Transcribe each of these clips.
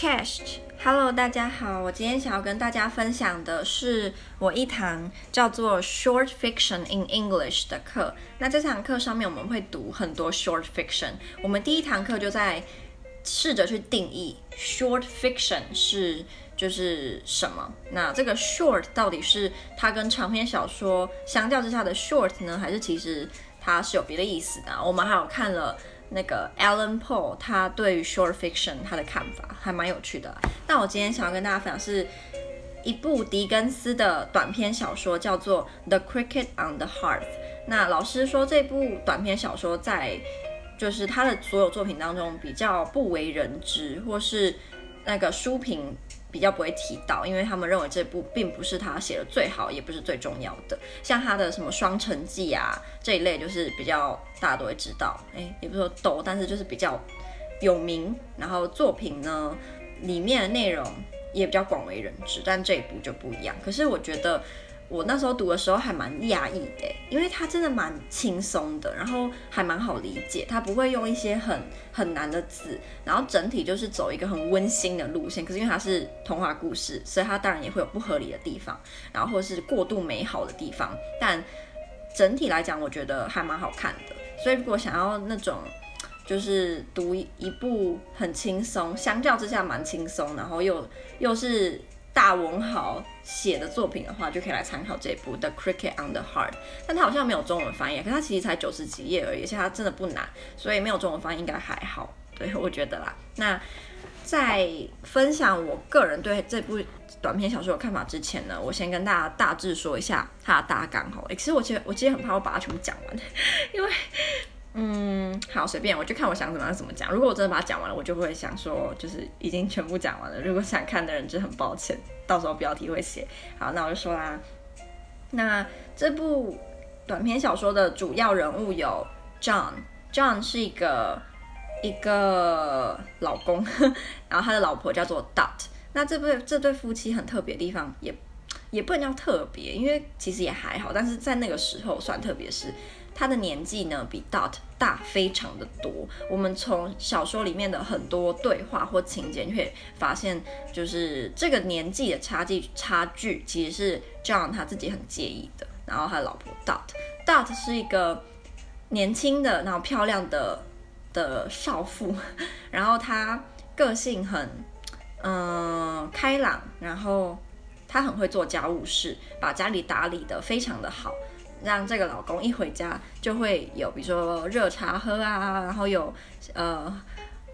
Chest，Hello，大家好，我今天想要跟大家分享的是我一堂叫做 Short Fiction in English 的课。那这堂课上面我们会读很多 Short Fiction。我们第一堂课就在试着去定义 Short Fiction 是就是什么。那这个 Short 到底是它跟长篇小说相较之下的 Short 呢，还是其实它是有别的意思的？我们还有看了。那个 Alan Poe 他对于 short fiction 他的看法还蛮有趣的。那我今天想要跟大家分享是一部狄更斯的短篇小说，叫做 The Cricket on the Hearth。那老师说这部短篇小说在就是他的所有作品当中比较不为人知，或是那个书评。比较不会提到，因为他们认为这部并不是他写的最好，也不是最重要的。像他的什么《双城记》啊这一类，就是比较大家都会知道，哎，也不说抖，但是就是比较有名。然后作品呢，里面的内容也比较广为人知，但这一部就不一样。可是我觉得。我那时候读的时候还蛮讶异的，因为它真的蛮轻松的，然后还蛮好理解，它不会用一些很很难的字，然后整体就是走一个很温馨的路线。可是因为它是童话故事，所以它当然也会有不合理的地方，然后或是过度美好的地方，但整体来讲，我觉得还蛮好看的。所以如果想要那种就是读一部很轻松，相较之下蛮轻松，然后又又是。大文豪写的作品的话，就可以来参考这部《The Cricket on the Heart》，但它好像没有中文翻译，可是它其实才九十几页而已，而且它真的不难，所以没有中文翻译应该还好。对，我觉得啦。那在分享我个人对这部短篇小说的看法之前呢，我先跟大家大致说一下它的大纲哈。其实我其实我其实很怕我把它全部讲完，因为。嗯，好，随便，我就看我想怎么样怎么讲。如果我真的把它讲完了，我就会想说，就是已经全部讲完了。如果想看的人，就很抱歉，到时候标题会写。好，那我就说啦。那这部短篇小说的主要人物有 John，John 是一个一个老公，然后他的老婆叫做 Dot。那这对这对夫妻很特别的地方，也也不能叫特别，因为其实也还好，但是在那个时候算特别是。他的年纪呢，比 Dot 大非常的多。我们从小说里面的很多对话或情节，就可以发现，就是这个年纪的差距差距，其实是 John 他自己很介意的。然后他老婆 Dot，Dot 是一个年轻的，然后漂亮的的少妇。然后她个性很嗯、呃、开朗，然后她很会做家务事，把家里打理得非常的好。让这个老公一回家就会有，比如说热茶喝啊，然后有呃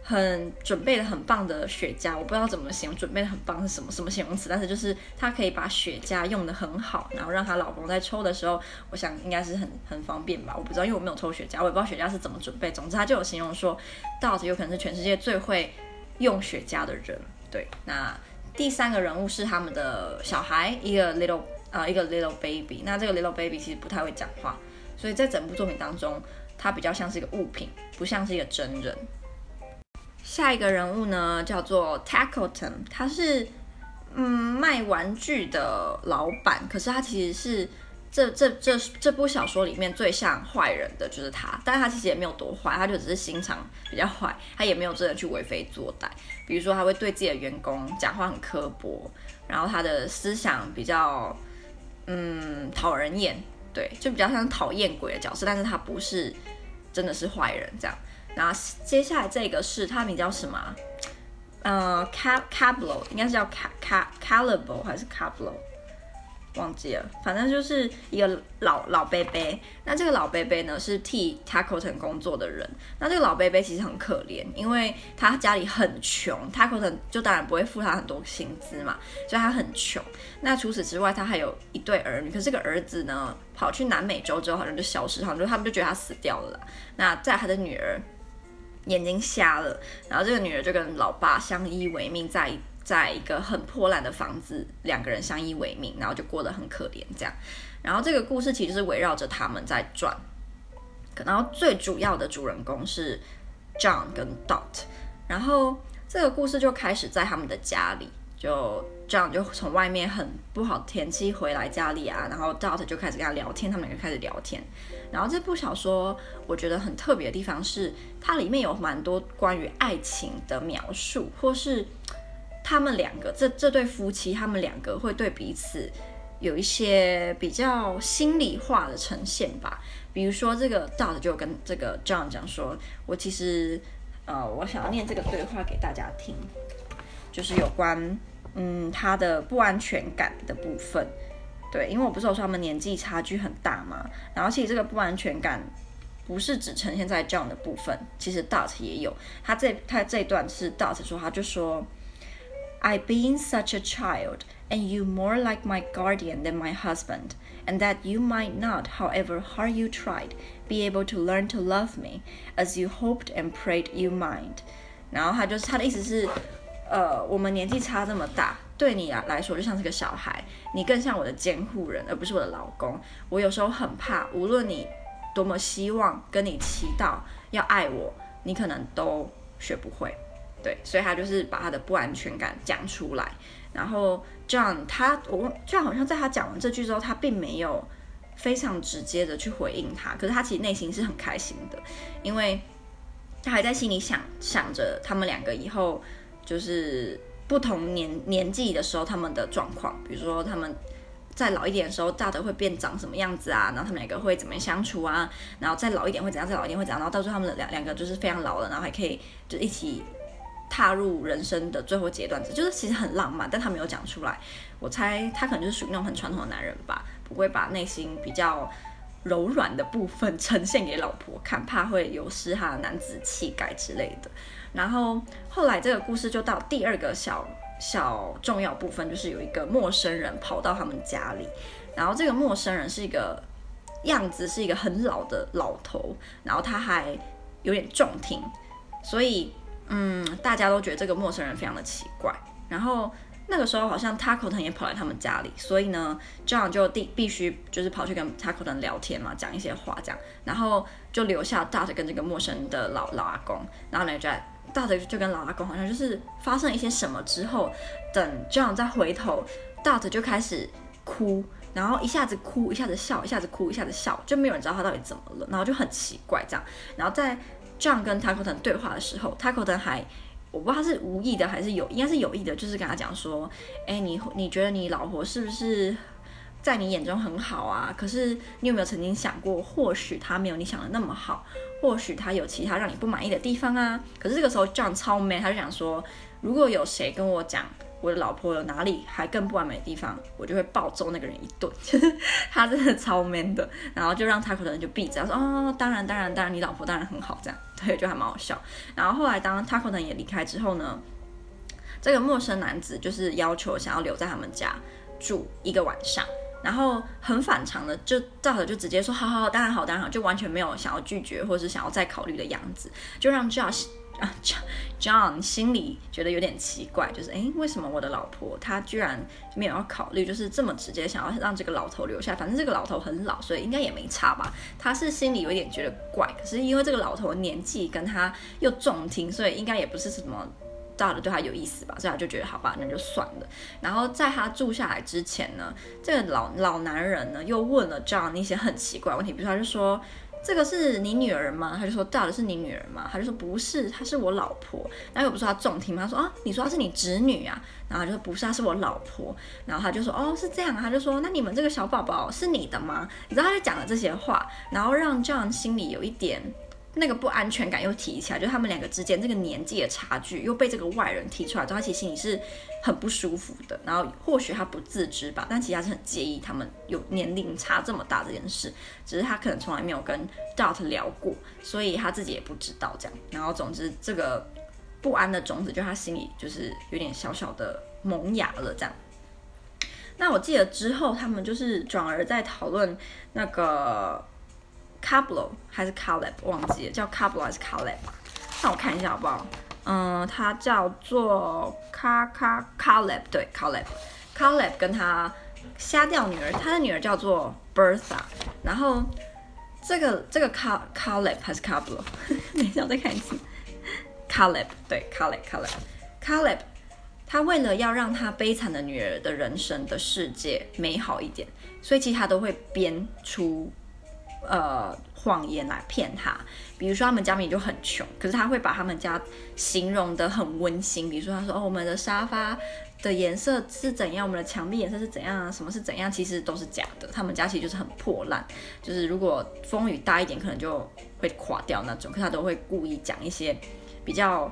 很准备的很棒的雪茄，我不知道怎么形容准备的很棒是什么什么形容词，但是就是她可以把雪茄用得很好，然后让她老公在抽的时候，我想应该是很很方便吧，我不知道，因为我没有抽雪茄，我也不知道雪茄是怎么准备。总之，他就有形容说，Dot 有可能是全世界最会用雪茄的人。对，那第三个人物是他们的小孩，一个 little。啊，一个 little baby，那这个 little baby 其实不太会讲话，所以在整部作品当中，它比较像是一个物品，不像是一个真人。下一个人物呢，叫做 Tackleton，他是嗯卖玩具的老板，可是他其实是这这这这部小说里面最像坏人的就是他，但他其实也没有多坏，他就只是心肠比较坏，他也没有真的去为非作歹，比如说他会对自己的员工讲话很刻薄，然后他的思想比较。嗯，讨人厌，对，就比较像讨厌鬼的角色，但是他不是真的是坏人这样。然后接下来这个是他名叫什么？呃，Cablo，应该是叫 Calibro 还是 Cablo？忘记了，反正就是一个老老伯伯。那这个老伯伯呢，是替 Taco 城工作的人。那这个老伯伯其实很可怜，因为他家里很穷，Taco 城就当然不会付他很多薪资嘛，所以他很穷。那除此之外，他还有一对儿女，可是这个儿子呢，跑去南美洲之后好像就消失，好像就他们就觉得他死掉了。那在他的女儿眼睛瞎了，然后这个女儿就跟老爸相依为命，在一。在一个很破烂的房子，两个人相依为命，然后就过得很可怜这样。然后这个故事其实是围绕着他们在转，然后最主要的主人公是 John 跟 Dot。然后这个故事就开始在他们的家里，就 John 就从外面很不好天气回来家里啊，然后 Dot 就开始跟他聊天，他们两个开始聊天。然后这部小说我觉得很特别的地方是，它里面有蛮多关于爱情的描述，或是。他们两个这这对夫妻，他们两个会对彼此有一些比较心里话的呈现吧。比如说，这个 Dot 就跟这个 John 讲说：“我其实，呃，我想要念这个对话给大家听，就是有关嗯他的不安全感的部分。对，因为我不是有说他们年纪差距很大嘛，然后其实这个不安全感。”不是只呈现在 John 的部分，其实 Dot 也有。他这他这段是 Dot 说，他就说，I being such a child and you more like my guardian than my husband, and that you might not, however hard you tried, be able to learn to love me as you hoped and prayed you might。然后他就是他的意思是，呃，我们年纪差这么大，对你来说就像是个小孩，你更像我的监护人，而不是我的老公。我有时候很怕，无论你。多么希望跟你祈祷要爱我，你可能都学不会，对，所以他就是把他的不安全感讲出来。然后 John 他我 John 好像在他讲完这句之后，他并没有非常直接的去回应他，可是他其实内心是很开心的，因为他还在心里想想着他们两个以后就是不同年年纪的时候他们的状况，比如说他们。再老一点的时候，大的会变长什么样子啊？然后他们两个会怎么样相处啊？然后再老一点会怎样？再老一点会怎样？然后到时候他们两两个就是非常老了，然后还可以就一起踏入人生的最后阶段，就是其实很浪漫，但他没有讲出来。我猜他可能就是属于那种很传统的男人吧，不会把内心比较柔软的部分呈现给老婆看，怕会有失他的男子气概之类的。然后后来这个故事就到第二个小。小重要部分就是有一个陌生人跑到他们家里，然后这个陌生人是一个样子是一个很老的老头，然后他还有点重听，所以嗯，大家都觉得这个陌生人非常的奇怪。然后那个时候好像 Taco 藤也跑来他们家里，所以呢，John 就必必须就是跑去跟 Taco 藤聊天嘛，讲一些话这样，然后就留下 Dot 跟这个陌生的老老阿公，然后呢就在。大的就跟老阿公好像就是发生一些什么之后，等 John 再回头，Dot 就开始哭，然后一下子哭，一下子笑，一下子哭，一下子笑，就没有人知道他到底怎么了，然后就很奇怪这样。然后在 John 跟 Taco 藤对话的时候，Taco 藤还我不知道他是无意的还是有，应该是有意的，就是跟他讲说，哎，你你觉得你老婆是不是？在你眼中很好啊，可是你有没有曾经想过，或许他没有你想的那么好，或许他有其他让你不满意的地方啊？可是这个时候 John 超 man，他就想说，如果有谁跟我讲我的老婆有哪里还更不完美的地方，我就会暴揍那个人一顿。他真的超 man 的，然后就让他可能就闭嘴，他说哦，当然当然当然，你老婆当然很好，这样对，就还蛮好笑。然后后来当他可能也离开之后呢，这个陌生男子就是要求想要留在他们家住一个晚上。然后很反常的，就照着就直接说，好好好，当然好，当然好，就完全没有想要拒绝或是想要再考虑的样子，就让 Josh 啊 John 心里觉得有点奇怪，就是诶，为什么我的老婆她居然没有要考虑，就是这么直接想要让这个老头留下，反正这个老头很老，所以应该也没差吧？他是心里有点觉得怪，可是因为这个老头年纪跟他又重听，所以应该也不是什么。大的对他有意思吧，所以他就觉得好吧，那就算了。然后在他住下来之前呢，这个老老男人呢又问了 John 一些很奇怪问题，比如说他就说：“这个是你女儿吗？”他就说：“到底是你女儿吗？”他就说：“不是，她是我老婆。”然后又不是他重听吗？他说：“啊，你说她是你侄女啊？”然后就说：“不是，她是我老婆。”然后他就说：“哦，是这样。”他就说：“那你们这个小宝宝是你的吗？”你知道他就讲了这些话，然后让 John 心里有一点。那个不安全感又提起来，就他们两个之间这个年纪的差距又被这个外人提出来之后，他其实心里是很不舒服的。然后或许他不自知吧，但其实他是很介意他们有年龄差这么大这件事，只是他可能从来没有跟 Dot 聊过，所以他自己也不知道这样。然后总之这个不安的种子就他心里就是有点小小的萌芽了这样。那我记得之后他们就是转而在讨论那个。Cablo 还是 Caleb 忘记了，叫 Cablo 还是 Caleb？那我看一下好不好？嗯，他叫做卡卡 Caleb，对 Caleb，Caleb 跟他瞎掉女儿，他的女儿叫做 Bertha。然后这个这个 ca Caleb 还是 Cablo？等一下我再看一次。Caleb 对 Caleb Caleb Caleb，他为了要让他悲惨的女儿的人生的世界美好一点，所以其实他都会编出。呃，谎言来骗他。比如说他们家明明就很穷，可是他会把他们家形容得很温馨。比如说他说哦，我们的沙发的颜色是怎样，我们的墙壁颜色是怎样，什么是怎样，其实都是假的。他们家其实就是很破烂，就是如果风雨大一点，可能就会垮掉那种。可他都会故意讲一些比较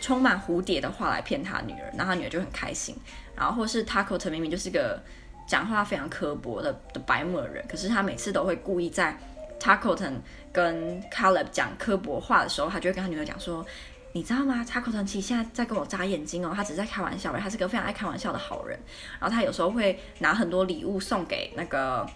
充满蝴蝶的话来骗他女儿，然后他女儿就很开心。然后或是 taco t 明明就是个讲话非常刻薄的的白目人，可是他每次都会故意在 Tackleton 跟 Caleb 讲刻薄话的时候，他就会跟他女儿讲说：“你知道吗？Tackleton 其实现在在跟我眨眼睛哦，他只是在开玩笑，他是个非常爱开玩笑的好人。然后他有时候会拿很多礼物送给那个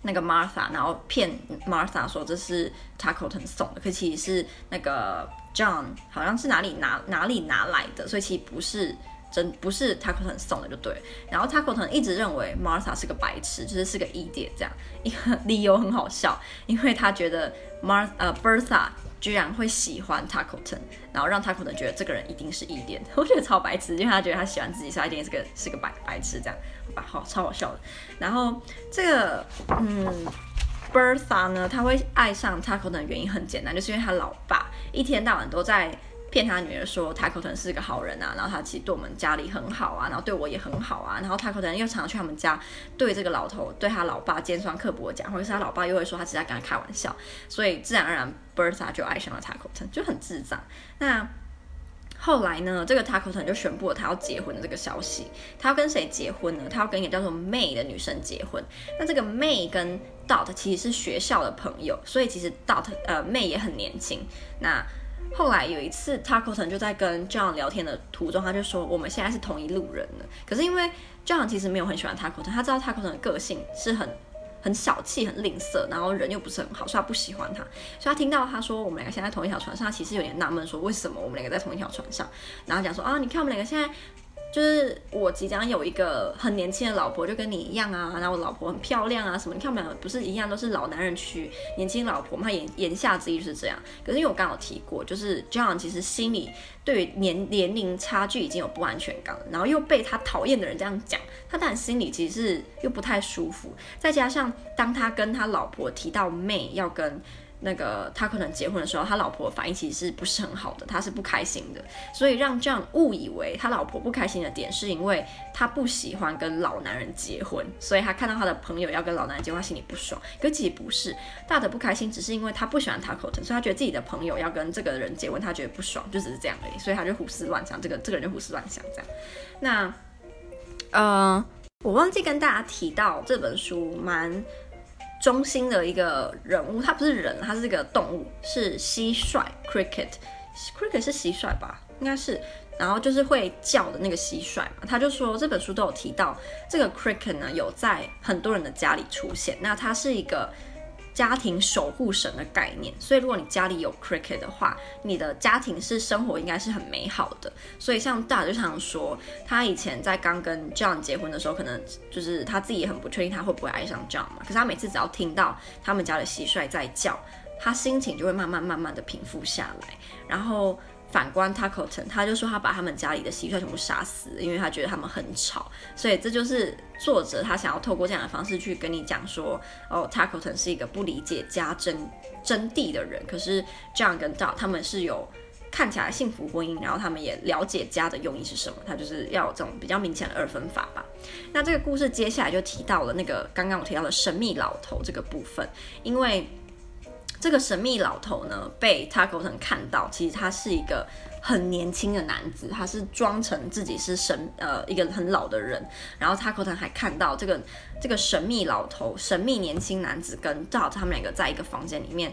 那个 Martha，然后骗 Martha 说这是 Tackleton 送的，可其实是那个 John 好像是哪里拿哪里拿来的，所以其实不是。”真不是 Tackleton 送的就对，然后 Tackleton 一直认为 Martha 是个白痴，就是是个异见这样，一个理由很好笑，因为他觉得 Mar 呃 Bertha 居然会喜欢 Tackleton，然后让他可能觉得这个人一定是异见 我觉得超白痴，因为他觉得他喜欢自己，所以他一定是个是个白白痴这样，好吧，好超好笑的。然后这个嗯 Bertha 呢，他会爱上 Taco 的原因很简单，就是因为他老爸一天到晚都在。骗他女儿说 taco 是个好人啊，然后他其实对我们家里很好啊，然后对我也很好啊，然后 taco 又常常去他们家对这个老头对他老爸尖酸刻薄讲，或者是他老爸又会说他只在跟他开玩笑，所以自然而然 Bertha 就爱上了 taco 就很智障。那后来呢，这个 taco 就宣布了他要结婚的这个消息，他要跟谁结婚呢？他要跟一个叫做 May 的女生结婚。那这个 May 跟 Dot 其实是学校的朋友，所以其实 Dot 呃 May 也很年轻。那后来有一次，Tackleton 就在跟 John 聊天的途中，他就说：“我们现在是同一路人了。”可是因为 John 其实没有很喜欢 Tackleton，他知道 Taco 的个性是很很小气、很吝啬，然后人又不是很好，所以他不喜欢他。所以他听到他说我们两个现在同一条船上，他其实有点纳闷，说为什么我们两个在同一条船上？然后讲说啊，你看我们两个现在。就是我即将有一个很年轻的老婆，就跟你一样啊，然后我老婆很漂亮啊，什么？你看我们不是一样，都是老男人娶年轻老婆嘛？言言下之意就是这样。可是因为我刚刚有提过，就是 John 其实心里对于年年龄差距已经有不安全感，然后又被他讨厌的人这样讲，他当然心里其实是又不太舒服。再加上当他跟他老婆提到 May 要跟。那个他可能结婚的时候，他老婆反应其实是不是很好的，他是不开心的，所以让 John 误以为他老婆不开心的点是因为他不喜欢跟老男人结婚，所以他看到他的朋友要跟老男人结婚，他心里不爽。可其实不是，大的不开心只是因为他不喜欢 Tackleton，所以他觉得自己的朋友要跟这个人结婚，他觉得不爽，就只是这样而已，所以他就胡思乱想，这个这个人就胡思乱想这样。那，呃，我忘记跟大家提到这本书蛮。中心的一个人物，他不是人，他是一个动物，是蟋蟀 （cricket），cricket 是蟋蟀吧？应该是，然后就是会叫的那个蟋蟀嘛。他就说这本书都有提到这个 cricket 呢，有在很多人的家里出现。那它是一个。家庭守护神的概念，所以如果你家里有 Cricket 的话，你的家庭是生活应该是很美好的。所以像大就常说，他以前在刚跟 John 结婚的时候，可能就是他自己也很不确定他会不会爱上 John 嘛。可是他每次只要听到他们家的蟋蟀在叫，他心情就会慢慢慢慢的平复下来，然后。反观 Tackleton，他就说他把他们家里的蟋蟀全部杀死，因为他觉得他们很吵。所以这就是作者他想要透过这样的方式去跟你讲说，哦，Tackleton 是一个不理解家真真谛的人。可是 John 跟 Dot 他们是有看起来幸福婚姻，然后他们也了解家的用意是什么。他就是要有这种比较明显的二分法吧。那这个故事接下来就提到了那个刚刚我提到的神秘老头这个部分，因为。这个神秘老头呢，被 Tackleton 看到，其实他是一个很年轻的男子，他是装成自己是神，呃，一个很老的人。然后 Tackleton 还看到这个这个神秘老头、神秘年轻男子跟正好他们两个在一个房间里面。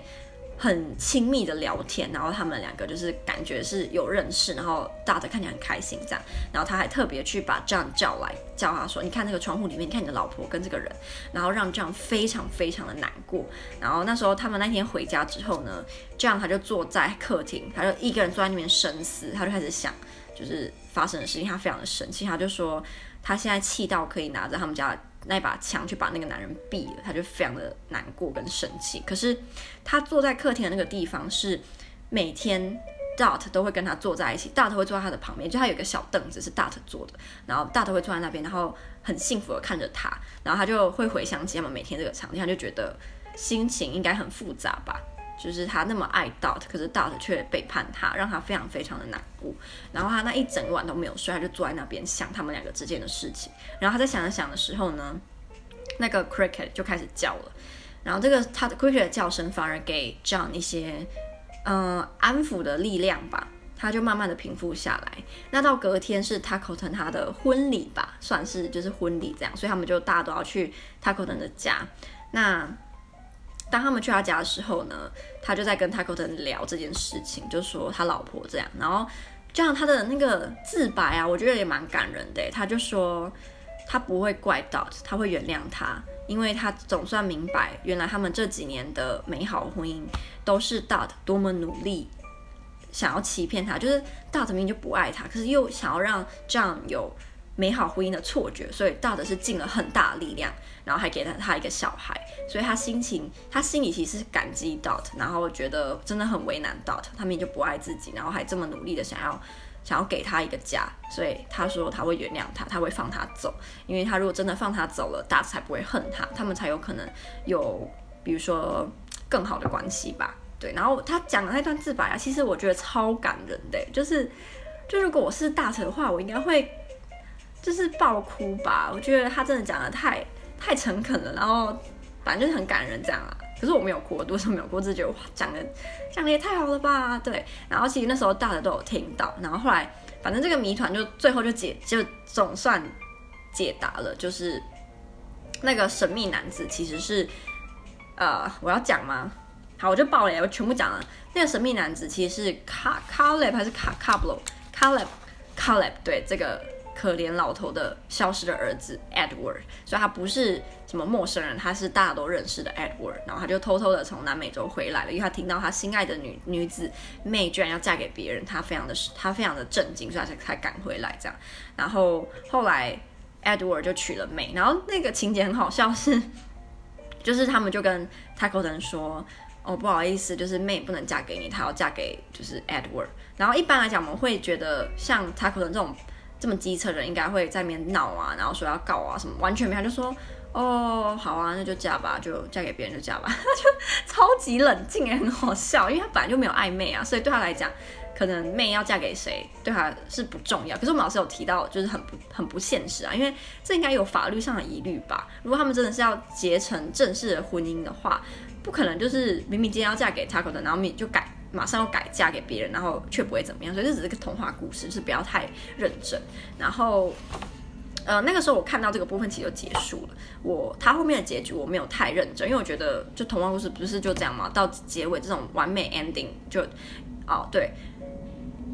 很亲密的聊天，然后他们两个就是感觉是有认识，然后大家看起来很开心这样，然后他还特别去把 John 叫来，叫他说：“你看那个窗户里面，你看你的老婆跟这个人。”然后让 John 非常非常的难过。然后那时候他们那天回家之后呢，John 他就坐在客厅，他就一个人坐在那边深思，他就开始想，就是发生的事情，他非常的生气，他就说他现在气到可以拿着他们家。那把枪去把那个男人毙了，他就非常的难过跟生气。可是他坐在客厅的那个地方是每天 Dot 都会跟他坐在一起，Dot 会坐在他的旁边，就他有个小凳子是 Dot 坐的，然后 Dot 会坐在那边，然后很幸福的看着他，然后他就会回想起他们每天这个场景，他就觉得心情应该很复杂吧。就是他那么爱 Dot，可是 Dot 却背叛他，让他非常非常的难过。然后他那一整晚都没有睡，他就坐在那边想他们两个之间的事情。然后他在想着想的时候呢，那个 Cricket 就开始叫了。然后这个他的 Cricket 的叫声反而给 John 一些嗯、呃、安抚的力量吧，他就慢慢的平复下来。那到隔天是 Tackleton 他的婚礼吧，算是就是婚礼这样，所以他们就大家都要去 Tackleton 的家。那当他们去他家的时候呢，他就在跟 Taco 的聊这件事情，就说他老婆这样，然后这样他的那个自白啊，我觉得也蛮感人的。他就说他不会怪 Dot，他会原谅他，因为他总算明白，原来他们这几年的美好婚姻都是 Dot 多么努力想要欺骗他，就是 Dot 明明就不爱他，可是又想要让这样有美好婚姻的错觉，所以 Dot 是尽了很大的力量。然后还给了他一个小孩，所以他心情，他心里其实是感激 Dot，然后觉得真的很为难 Dot，他们也就不爱自己，然后还这么努力的想要想要给他一个家，所以他说他会原谅他，他会放他走，因为他如果真的放他走了大才不会恨他，他们才有可能有比如说更好的关系吧。对，然后他讲的那段自白啊，其实我觉得超感人的，就是就如果我是大成的话，我应该会就是爆哭吧，我觉得他真的讲的太。太诚恳了，然后反正就是很感人这样啊。可是我没有哭，我多少没有哭，只是觉得哇，讲的讲的也太好了吧？对。然后其实那时候大家都有听到，然后后来反正这个谜团就最后就解就总算解答了，就是那个神秘男子其实是呃，我要讲吗？好，我就爆了，我全部讲了。那个神秘男子其实是卡卡雷还是卡卡布罗？卡雷卡雷对这个。可怜老头的消失的儿子 Edward，所以他不是什么陌生人，他是大家都认识的 Edward。然后他就偷偷的从南美洲回来了，因为他听到他心爱的女女子 May 居然要嫁给别人，他非常的他非常的震惊，所以他才才赶回来这样。然后后来 Edward 就娶了 May，然后那个情节很好笑是，就是他们就跟 Tackleton 说，哦不好意思，就是妹不能嫁给你，她要嫁给就是 Edward。然后一般来讲我们会觉得像 Tackleton 这种。这么机车人应该会在那边闹啊，然后说要告啊什么，完全没有，他就说哦好啊，那就嫁吧，就嫁给别人就嫁吧，他就超级冷静也很好笑，因为他本来就没有暧昧啊，所以对他来讲，可能妹要嫁给谁对他是不重要。可是我们老师有提到，就是很不很不现实啊，因为这应该有法律上的疑虑吧？如果他们真的是要结成正式的婚姻的话，不可能就是明明今天要嫁给 Tackleton，然后你就改。马上要改嫁给别人，然后却不会怎么样，所以这只是个童话故事，就是不要太认真。然后，呃，那个时候我看到这个部分其实就结束了。我他后面的结局我没有太认真，因为我觉得就童话故事不是就这样吗？到结尾这种完美 ending 就，哦对，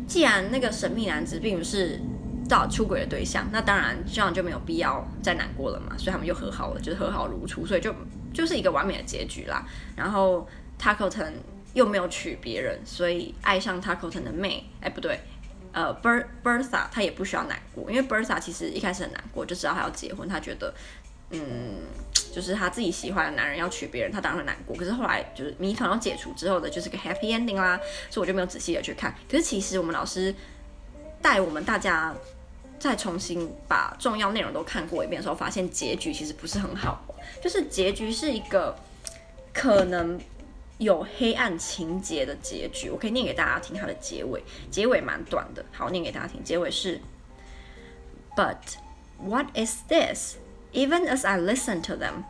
既然那个神秘男子并不是到出轨的对象，那当然这样就没有必要再难过了嘛。所以他们又和好了，就是和好如初，所以就就是一个完美的结局啦。然后 Tackleton。又没有娶别人，所以爱上 Tackleton 的妹，哎，不对，呃 berbertha 她也不需要难过，因为 Bertha 其实一开始很难过，就知道她要结婚，她觉得，嗯，就是她自己喜欢的男人要娶别人，她当然会难过。可是后来就是谜团要解除之后的，就是个 happy ending 啦，所以我就没有仔细的去看。可是其实我们老师带我们大家再重新把重要内容都看过一遍的时候，发现结局其实不是很好，就是结局是一个可能。有黑暗情节的结局，我可以念给大家听它的结尾，结尾蛮短的，好，念给大家听。结尾是，But what is this? Even as I listen to them,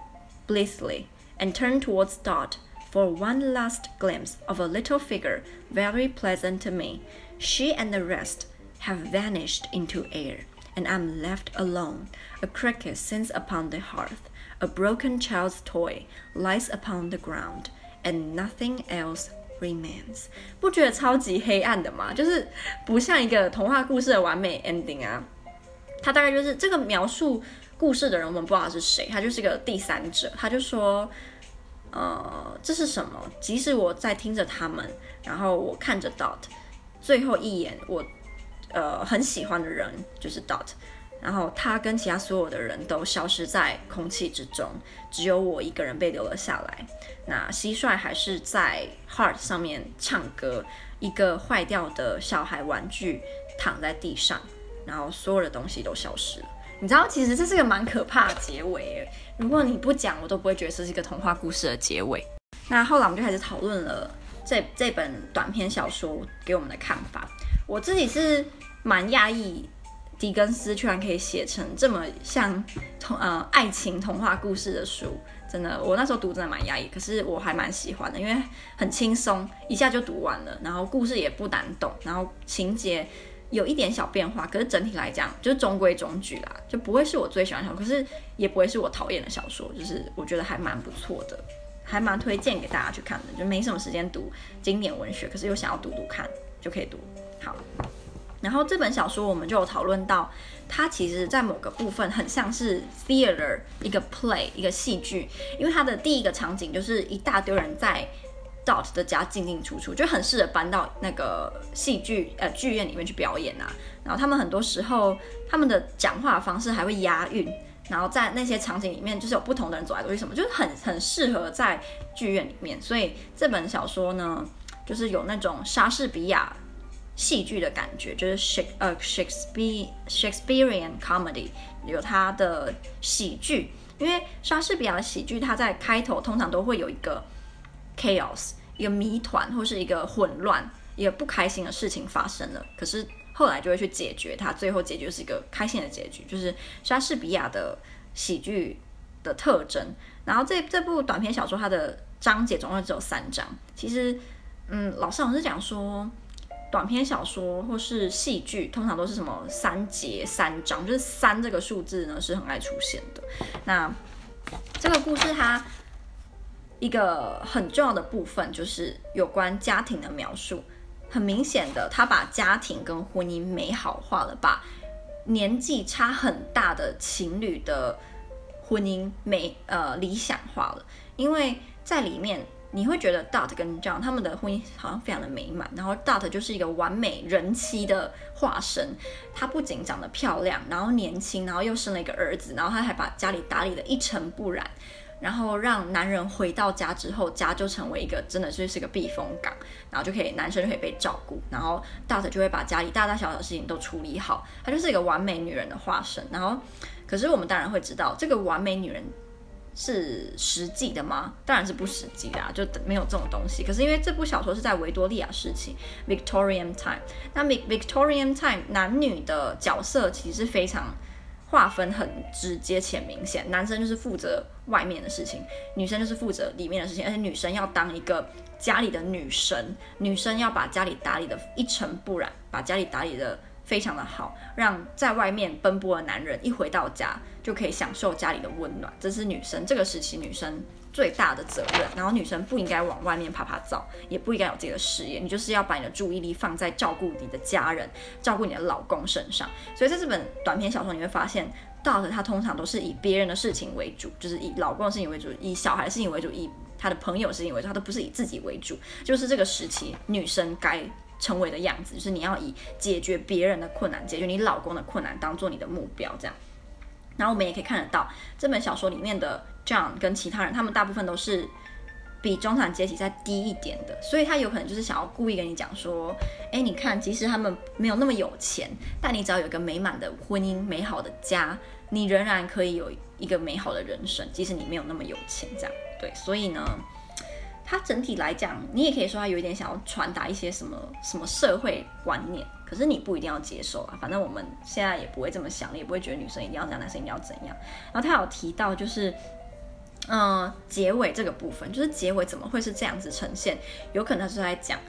blithely, and turn towards Dot for one last glimpse of a little figure very pleasant to me, she and the rest have vanished into air, and I'm left alone. A cricket sings upon the hearth, a broken child's toy lies upon the ground. And nothing else remains，不觉得超级黑暗的吗？就是不像一个童话故事的完美 ending 啊。他大概就是这个描述故事的人，我们不知道是谁，他就是个第三者。他就说，呃，这是什么？即使我在听着他们，然后我看着 Dot，最后一眼，我呃很喜欢的人就是 Dot。然后他跟其他所有的人都消失在空气之中，只有我一个人被留了下来。那蟋蟀还是在 Heart 上面唱歌，一个坏掉的小孩玩具躺在地上，然后所有的东西都消失了。你知道，其实这是个蛮可怕的结尾。如果你不讲，我都不会觉得这是一个童话故事的结尾。那后来我们就开始讨论了这这本短篇小说给我们的看法。我自己是蛮讶异，狄更斯居然可以写成这么像童呃爱情童话故事的书。真的，我那时候读真的蛮压抑，可是我还蛮喜欢的，因为很轻松，一下就读完了，然后故事也不难懂，然后情节有一点小变化，可是整体来讲就是中规中矩啦，就不会是我最喜欢的小说，可是也不会是我讨厌的小说，就是我觉得还蛮不错的，还蛮推荐给大家去看的，就没什么时间读经典文学，可是又想要读读看，就可以读。好，然后这本小说我们就有讨论到。它其实，在某个部分很像是 theater 一个 play 一个戏剧，因为它的第一个场景就是一大堆人在 Dot 的家进进出出，就很适合搬到那个戏剧呃剧院里面去表演啊。然后他们很多时候他们的讲话方式还会押韵，然后在那些场景里面就是有不同的人走来走去什么，就是很很适合在剧院里面。所以这本小说呢，就是有那种莎士比亚。戏剧的感觉就是 Shake 呃 Shakespeare Shakespearean comedy 有它的喜剧，因为莎士比亚的喜剧，它在开头通常都会有一个 chaos 一个谜团或是一个混乱一个不开心的事情发生了，可是后来就会去解决它，最后结局是一个开心的结局，就是莎士比亚的喜剧的特征。然后这这部短篇小说它的章节总共只有三章，其实嗯，老师老是讲说。短篇小说或是戏剧，通常都是什么三节三章，就是三这个数字呢是很爱出现的。那这个故事它一个很重要的部分就是有关家庭的描述，很明显的，他把家庭跟婚姻美好化了，把年纪差很大的情侣的婚姻美呃理想化了，因为在里面。你会觉得 Dot 跟 John 他们的婚姻好像非常的美满，然后 Dot 就是一个完美人妻的化身。她不仅长得漂亮，然后年轻，然后又生了一个儿子，然后她还把家里打理得一尘不染，然后让男人回到家之后，家就成为一个真的就是个避风港，然后就可以男生就可以被照顾，然后 Dot 就会把家里大大小小的事情都处理好，她就是一个完美女人的化身。然后，可是我们当然会知道这个完美女人。是实际的吗？当然是不实际的啊，就没有这种东西。可是因为这部小说是在维多利亚时期 （Victorian time），那 Victorian time 男女的角色其实非常划分很直接且明显，男生就是负责外面的事情，女生就是负责里面的事情，而且女生要当一个家里的女神，女生要把家里打理的一尘不染，把家里打理的。非常的好，让在外面奔波的男人一回到家就可以享受家里的温暖，这是女生这个时期女生最大的责任。然后女生不应该往外面爬爬走，也不应该有自己的事业，你就是要把你的注意力放在照顾你的家人、照顾你的老公身上。所以在这本短篇小说你会发现，Dot 他通常都是以别人的事情为主，就是以老公的事情为主，以小孩的事情为主，以他的朋友的事情为主，他都不是以自己为主。就是这个时期女生该。成为的样子，就是你要以解决别人的困难、解决你老公的困难当做你的目标，这样。然后我们也可以看得到，这本小说里面的 John 跟其他人，他们大部分都是比中产阶级再低一点的，所以他有可能就是想要故意跟你讲说，哎，你看，即使他们没有那么有钱，但你只要有一个美满的婚姻、美好的家，你仍然可以有一个美好的人生，即使你没有那么有钱，这样。对，所以呢。它整体来讲，你也可以说它有一点想要传达一些什么什么社会观念，可是你不一定要接受啊。反正我们现在也不会这么想，也不会觉得女生一定要这样，男生一定要怎样。然后他有提到就是，嗯、结尾这个部分，就是结尾怎么会是这样子呈现？有可能是在讲，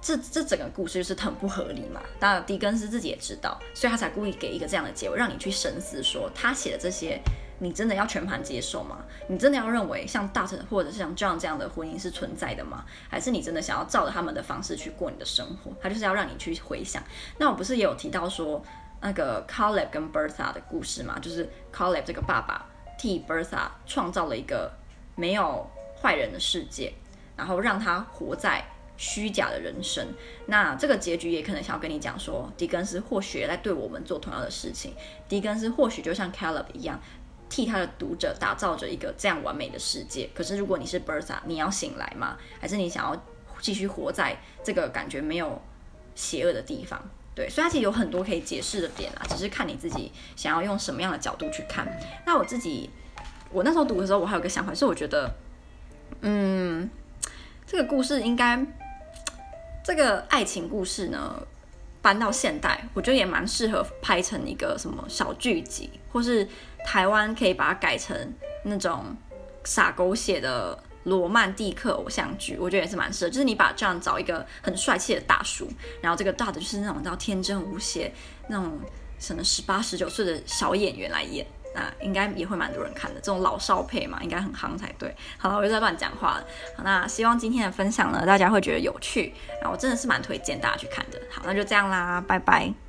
这这整个故事就是很不合理嘛。当然，狄更斯自己也知道，所以他才故意给一个这样的结尾，让你去深思，说他写的这些。你真的要全盘接受吗？你真的要认为像 Dot 或者是像 John 这样的婚姻是存在的吗？还是你真的想要照着他们的方式去过你的生活？他就是要让你去回想。那我不是也有提到说那个 Caleb 跟 Bertha 的故事吗？就是 Caleb 这个爸爸替 Bertha 创造了一个没有坏人的世界，然后让他活在虚假的人生。那这个结局也可能想要跟你讲说，狄更斯或许也在对我们做同样的事情。狄更斯或许就像 Caleb 一样。替他的读者打造着一个这样完美的世界。可是，如果你是 Bertha，你要醒来吗？还是你想要继续活在这个感觉没有邪恶的地方？对，所以它其实有很多可以解释的点啊，只是看你自己想要用什么样的角度去看。那我自己，我那时候读的时候，我还有个想法，是我觉得，嗯，这个故事应该，这个爱情故事呢，搬到现代，我觉得也蛮适合拍成一个什么小剧集，或是台湾可以把它改成那种洒狗血的。罗曼蒂克偶像剧，我觉得也是蛮适合。就是你把这样找一个很帅气的大叔，然后这个大的就是那种叫天真无邪、那种什么十八十九岁的小演员来演，那应该也会蛮多人看的。这种老少配嘛，应该很夯才对。好了，我又在乱讲话了。好，那希望今天的分享呢，大家会觉得有趣。然后我真的是蛮推荐大家去看的。好，那就这样啦，拜拜。